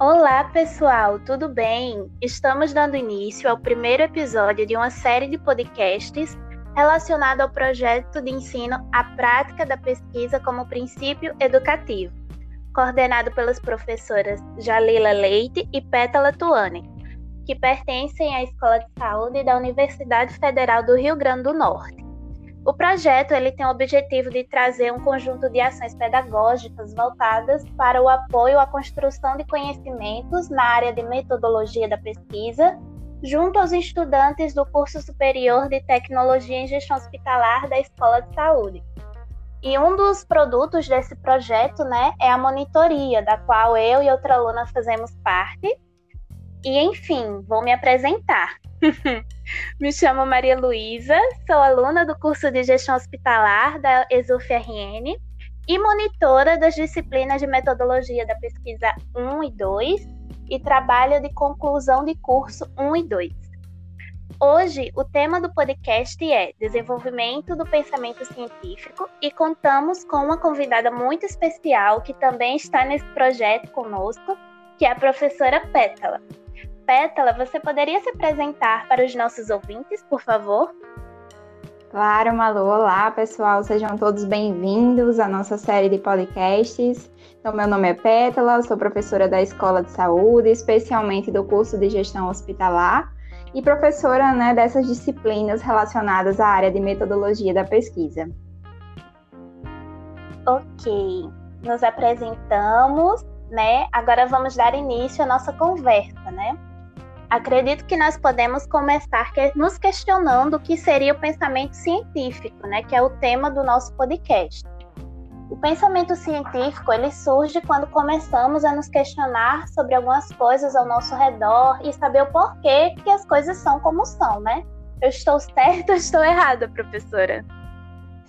Olá, pessoal, tudo bem? Estamos dando início ao primeiro episódio de uma série de podcasts relacionado ao projeto de ensino à prática da pesquisa como princípio educativo, coordenado pelas professoras Jalila Leite e Pétala Tuane, que pertencem à Escola de Saúde da Universidade Federal do Rio Grande do Norte. O projeto ele tem o objetivo de trazer um conjunto de ações pedagógicas voltadas para o apoio à construção de conhecimentos na área de metodologia da pesquisa, junto aos estudantes do curso superior de Tecnologia em Gestão Hospitalar da Escola de Saúde. E um dos produtos desse projeto, né, é a monitoria, da qual eu e outra aluna fazemos parte. E enfim, vou me apresentar. Me chamo Maria Luísa, sou aluna do curso de Gestão Hospitalar da ESUF-RN e monitora das disciplinas de Metodologia da Pesquisa 1 e 2 e trabalho de conclusão de curso 1 e 2. Hoje, o tema do podcast é Desenvolvimento do Pensamento Científico e contamos com uma convidada muito especial que também está nesse projeto conosco, que é a professora Pétala. Pétala, você poderia se apresentar para os nossos ouvintes, por favor? Claro, Malu. Olá, pessoal. Sejam todos bem-vindos à nossa série de podcasts. Então, meu nome é Pétala, sou professora da Escola de Saúde, especialmente do curso de Gestão Hospitalar e professora né, dessas disciplinas relacionadas à área de metodologia da pesquisa. Ok, nos apresentamos, né? Agora vamos dar início à nossa conversa, né? Acredito que nós podemos começar nos questionando o que seria o pensamento científico, né, que é o tema do nosso podcast. O pensamento científico ele surge quando começamos a nos questionar sobre algumas coisas ao nosso redor e saber o porquê que as coisas são como são, né? Eu estou certa ou estou errada, professora?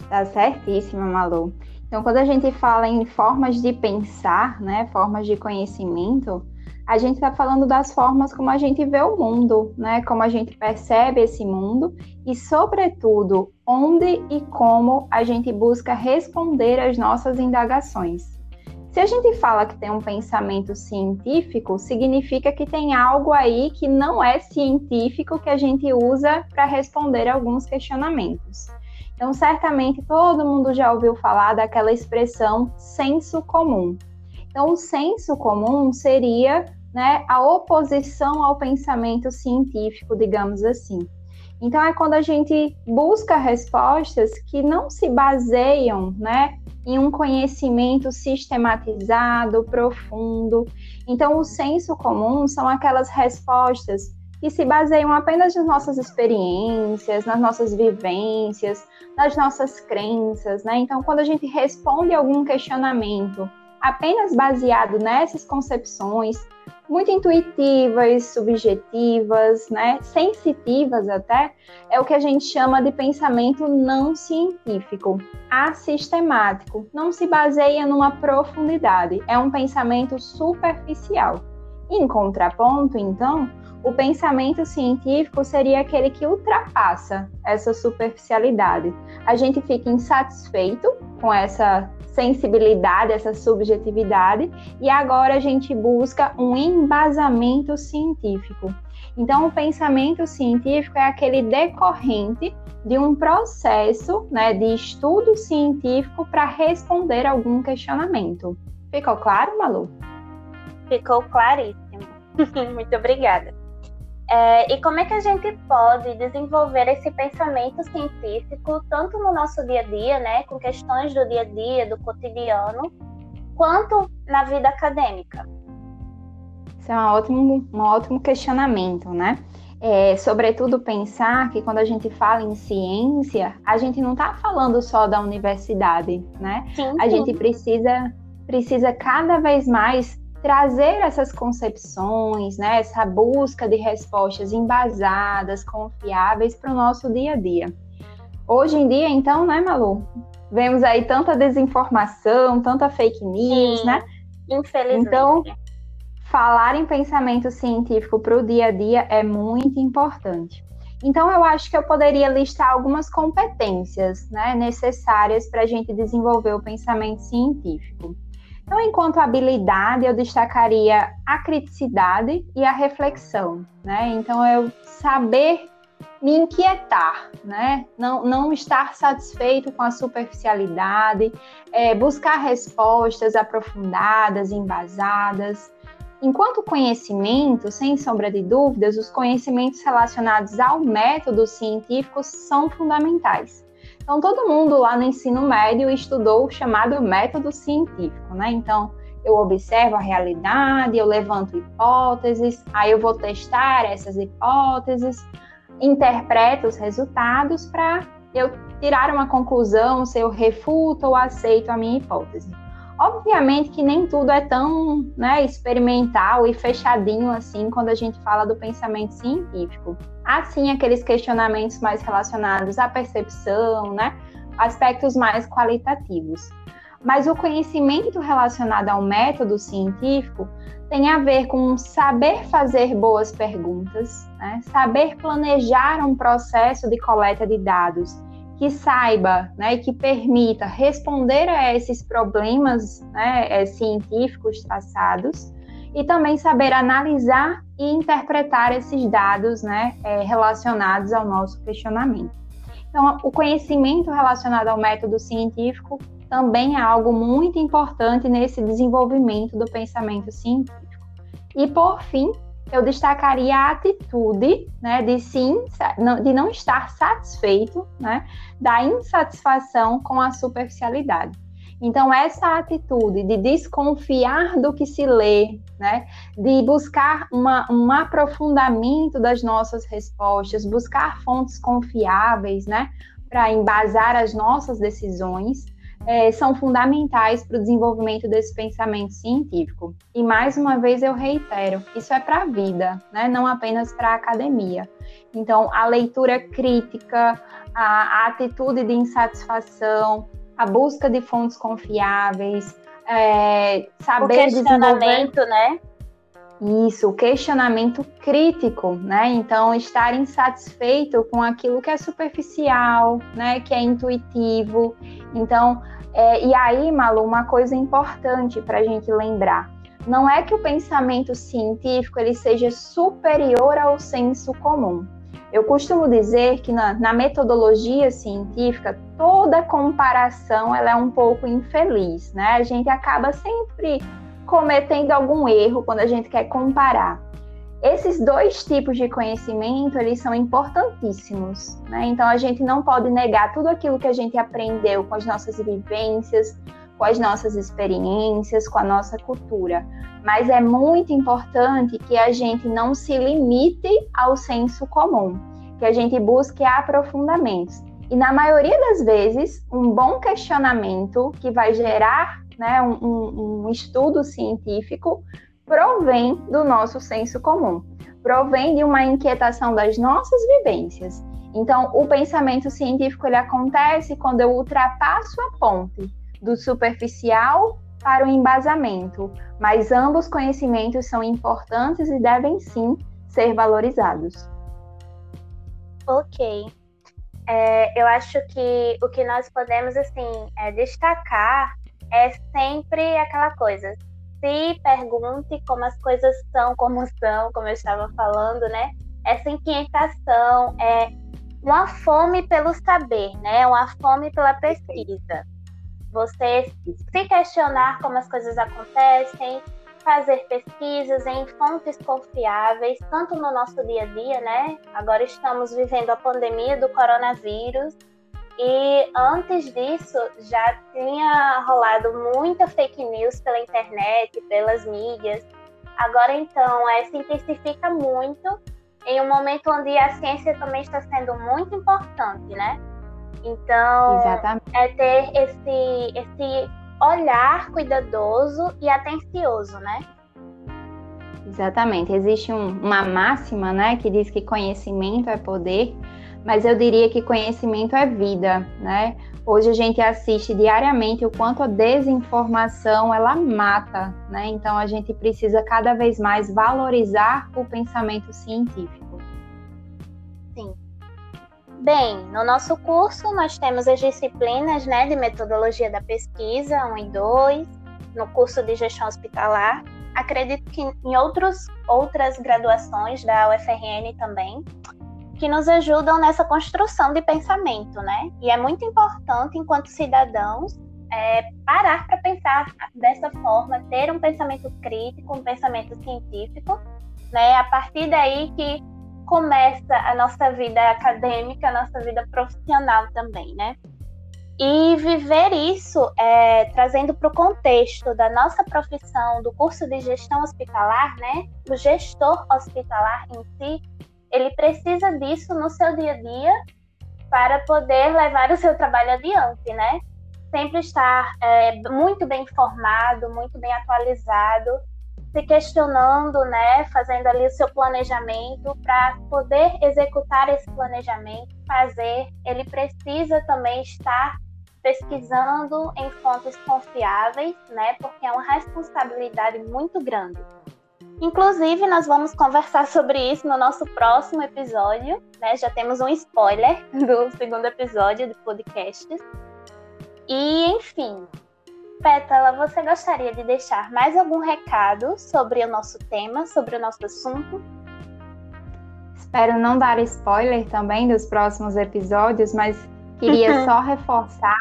Está certíssima, Malu. Então, quando a gente fala em formas de pensar, né, formas de conhecimento, a gente está falando das formas como a gente vê o mundo, né? Como a gente percebe esse mundo e, sobretudo, onde e como a gente busca responder às nossas indagações. Se a gente fala que tem um pensamento científico, significa que tem algo aí que não é científico que a gente usa para responder alguns questionamentos. Então, certamente todo mundo já ouviu falar daquela expressão senso comum. Então, o senso comum seria né, a oposição ao pensamento científico, digamos assim. Então é quando a gente busca respostas que não se baseiam, né, em um conhecimento sistematizado, profundo. Então o senso comum são aquelas respostas que se baseiam apenas nas nossas experiências, nas nossas vivências, nas nossas crenças, né? Então quando a gente responde algum questionamento apenas baseado nessas concepções, muito intuitivas, subjetivas, né, sensitivas até, é o que a gente chama de pensamento não científico, assistemático, não se baseia numa profundidade, é um pensamento superficial. Em contraponto, então, o pensamento científico seria aquele que ultrapassa essa superficialidade. A gente fica insatisfeito com essa sensibilidade, essa subjetividade, e agora a gente busca um embasamento científico. Então, o pensamento científico é aquele decorrente de um processo né, de estudo científico para responder algum questionamento. Ficou claro, Malu? Ficou claríssimo. Muito obrigada. É, e como é que a gente pode desenvolver esse pensamento científico tanto no nosso dia a dia, né, com questões do dia a dia, do cotidiano, quanto na vida acadêmica? Isso é um ótimo, um ótimo questionamento, né? É, sobretudo pensar que quando a gente fala em ciência, a gente não está falando só da universidade, né? Sim, sim. A gente precisa, precisa cada vez mais trazer essas concepções, né, essa busca de respostas embasadas, confiáveis para o nosso dia a dia. Hoje em dia, então, né, Malu? Vemos aí tanta desinformação, tanta fake news, Sim, né? Infelizmente. Então, falar em pensamento científico para o dia a dia é muito importante. Então, eu acho que eu poderia listar algumas competências né, necessárias para a gente desenvolver o pensamento científico. Então, enquanto habilidade, eu destacaria a criticidade e a reflexão, né? Então, eu saber me inquietar, né? Não, não estar satisfeito com a superficialidade, é, buscar respostas aprofundadas, embasadas. Enquanto conhecimento, sem sombra de dúvidas, os conhecimentos relacionados ao método científico são fundamentais. Então, todo mundo lá no ensino médio estudou o chamado método científico, né? Então, eu observo a realidade, eu levanto hipóteses, aí eu vou testar essas hipóteses, interpreto os resultados para eu tirar uma conclusão, se eu refuto ou aceito a minha hipótese. Obviamente que nem tudo é tão né, experimental e fechadinho assim quando a gente fala do pensamento científico. Há sim aqueles questionamentos mais relacionados à percepção, né, aspectos mais qualitativos. Mas o conhecimento relacionado ao método científico tem a ver com saber fazer boas perguntas, né, saber planejar um processo de coleta de dados que saiba né, que permita responder a esses problemas né, é, científicos traçados e também saber analisar e interpretar esses dados né, é, relacionados ao nosso questionamento. Então, o conhecimento relacionado ao método científico também é algo muito importante nesse desenvolvimento do pensamento científico. E, por fim, eu destacaria a atitude né, de sim, de não estar satisfeito, né, da insatisfação com a superficialidade. Então, essa atitude de desconfiar do que se lê, né, de buscar uma, um aprofundamento das nossas respostas, buscar fontes confiáveis, né, para embasar as nossas decisões, é, são fundamentais para o desenvolvimento desse pensamento científico. E mais uma vez eu reitero, isso é para a vida, né? não apenas para a academia. Então, a leitura crítica, a, a, atitude de insatisfação, a busca de fontes confiáveis, é, saber o questionamento, desenvolver... né? Isso, o questionamento crítico, né? Então, estar insatisfeito com aquilo que é superficial, né? Que é intuitivo. Então, é, e aí, Malu, uma coisa importante para a gente lembrar. Não é que o pensamento científico ele seja superior ao senso comum. Eu costumo dizer que na, na, metodologia científica toda comparação ela é um pouco infeliz, né? A gente acaba sempre cometendo algum erro quando a gente quer comparar. Esses dois tipos de conhecimento, eles são importantíssimos, né? Então a gente não pode negar tudo aquilo que a gente aprendeu com as nossas vivências, com as nossas experiências, com a nossa cultura. Mas é muito importante que a gente não se limite ao senso comum, que a gente busque aprofundamentos. E na maioria das vezes, um bom questionamento que vai gerar né, um, um estudo científico, provém do nosso senso comum, provém de uma inquietação das nossas vivências. Então, o pensamento científico ele acontece quando eu ultrapasso a ponte do superficial para o embasamento, mas ambos conhecimentos são importantes e devem sim ser valorizados. Ok. É, eu acho que o que nós podemos assim é destacar é sempre aquela coisa. Se pergunte como as coisas são, como são, como eu estava falando, né? Essa inquietação é uma fome pelo saber, né? Uma fome pela pesquisa. Você se questionar como as coisas acontecem, fazer pesquisas em fontes confiáveis, tanto no nosso dia a dia, né? Agora estamos vivendo a pandemia do coronavírus e antes disso, já tinha rolado muita fake news pela internet, pelas mídias. Agora, então, é, se intensifica muito em um momento onde a ciência também está sendo muito importante, né? Então, Exatamente. é ter esse, esse olhar cuidadoso e atencioso, né? Exatamente. Existe um, uma máxima, né, que diz que conhecimento é poder mas eu diria que conhecimento é vida, né? Hoje a gente assiste diariamente o quanto a desinformação ela mata, né? Então a gente precisa cada vez mais valorizar o pensamento científico. Sim. Bem, no nosso curso nós temos as disciplinas, né, de metodologia da pesquisa 1 e 2, no curso de gestão hospitalar. Acredito que em outros, outras graduações da UFRN também, que nos ajudam nessa construção de pensamento, né? E é muito importante, enquanto cidadãos, é, parar para pensar dessa forma, ter um pensamento crítico, um pensamento científico, né? A partir daí que começa a nossa vida acadêmica, a nossa vida profissional também, né? E viver isso, é, trazendo para o contexto da nossa profissão, do curso de gestão hospitalar, né? O gestor hospitalar em si, ele precisa disso no seu dia a dia para poder levar o seu trabalho adiante, né? Sempre estar é, muito bem informado, muito bem atualizado, se questionando, né? Fazendo ali o seu planejamento para poder executar esse planejamento, fazer. Ele precisa também estar pesquisando em fontes confiáveis, né? Porque é uma responsabilidade muito grande. Inclusive, nós vamos conversar sobre isso no nosso próximo episódio, né? Já temos um spoiler do segundo episódio do podcast. E, enfim, Pétala, você gostaria de deixar mais algum recado sobre o nosso tema, sobre o nosso assunto? Espero não dar spoiler também dos próximos episódios, mas Queria só reforçar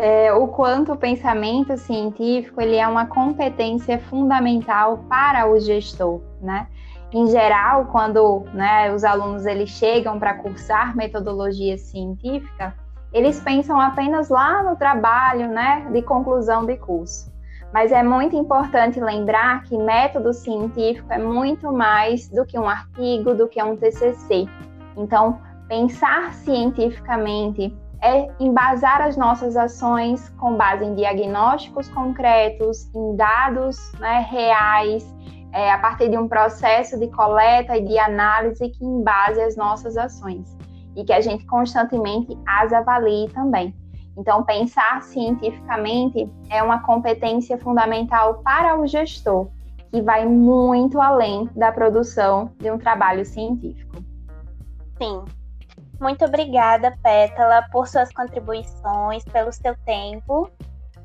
é, o quanto o pensamento científico ele é uma competência fundamental para o gestor, né? Em geral, quando né, os alunos eles chegam para cursar metodologia científica, eles pensam apenas lá no trabalho, né, de conclusão de curso. Mas é muito importante lembrar que método científico é muito mais do que um artigo, do que um TCC. Então, Pensar cientificamente é embasar as nossas ações com base em diagnósticos concretos, em dados né, reais, é, a partir de um processo de coleta e de análise que embase as nossas ações e que a gente constantemente as avalie também. Então, pensar cientificamente é uma competência fundamental para o gestor, que vai muito além da produção de um trabalho científico. Sim, muito obrigada, Pétala, por suas contribuições, pelo seu tempo.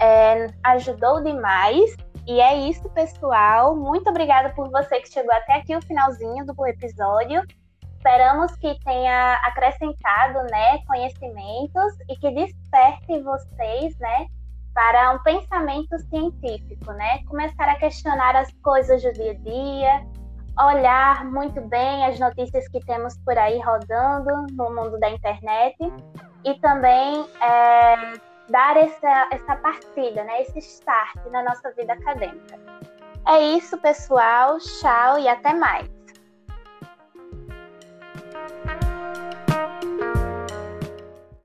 É, ajudou demais. E é isso, pessoal. Muito obrigada por você que chegou até aqui o finalzinho do episódio. Esperamos que tenha acrescentado, né, conhecimentos e que desperte vocês, né, para um pensamento científico, né? Começar a questionar as coisas do dia a dia, olhar muito bem as notícias que temos por aí rodando no mundo da internet e também é, dar essa, essa partida, né, esse start na nossa vida acadêmica. É isso, pessoal. Tchau e até mais.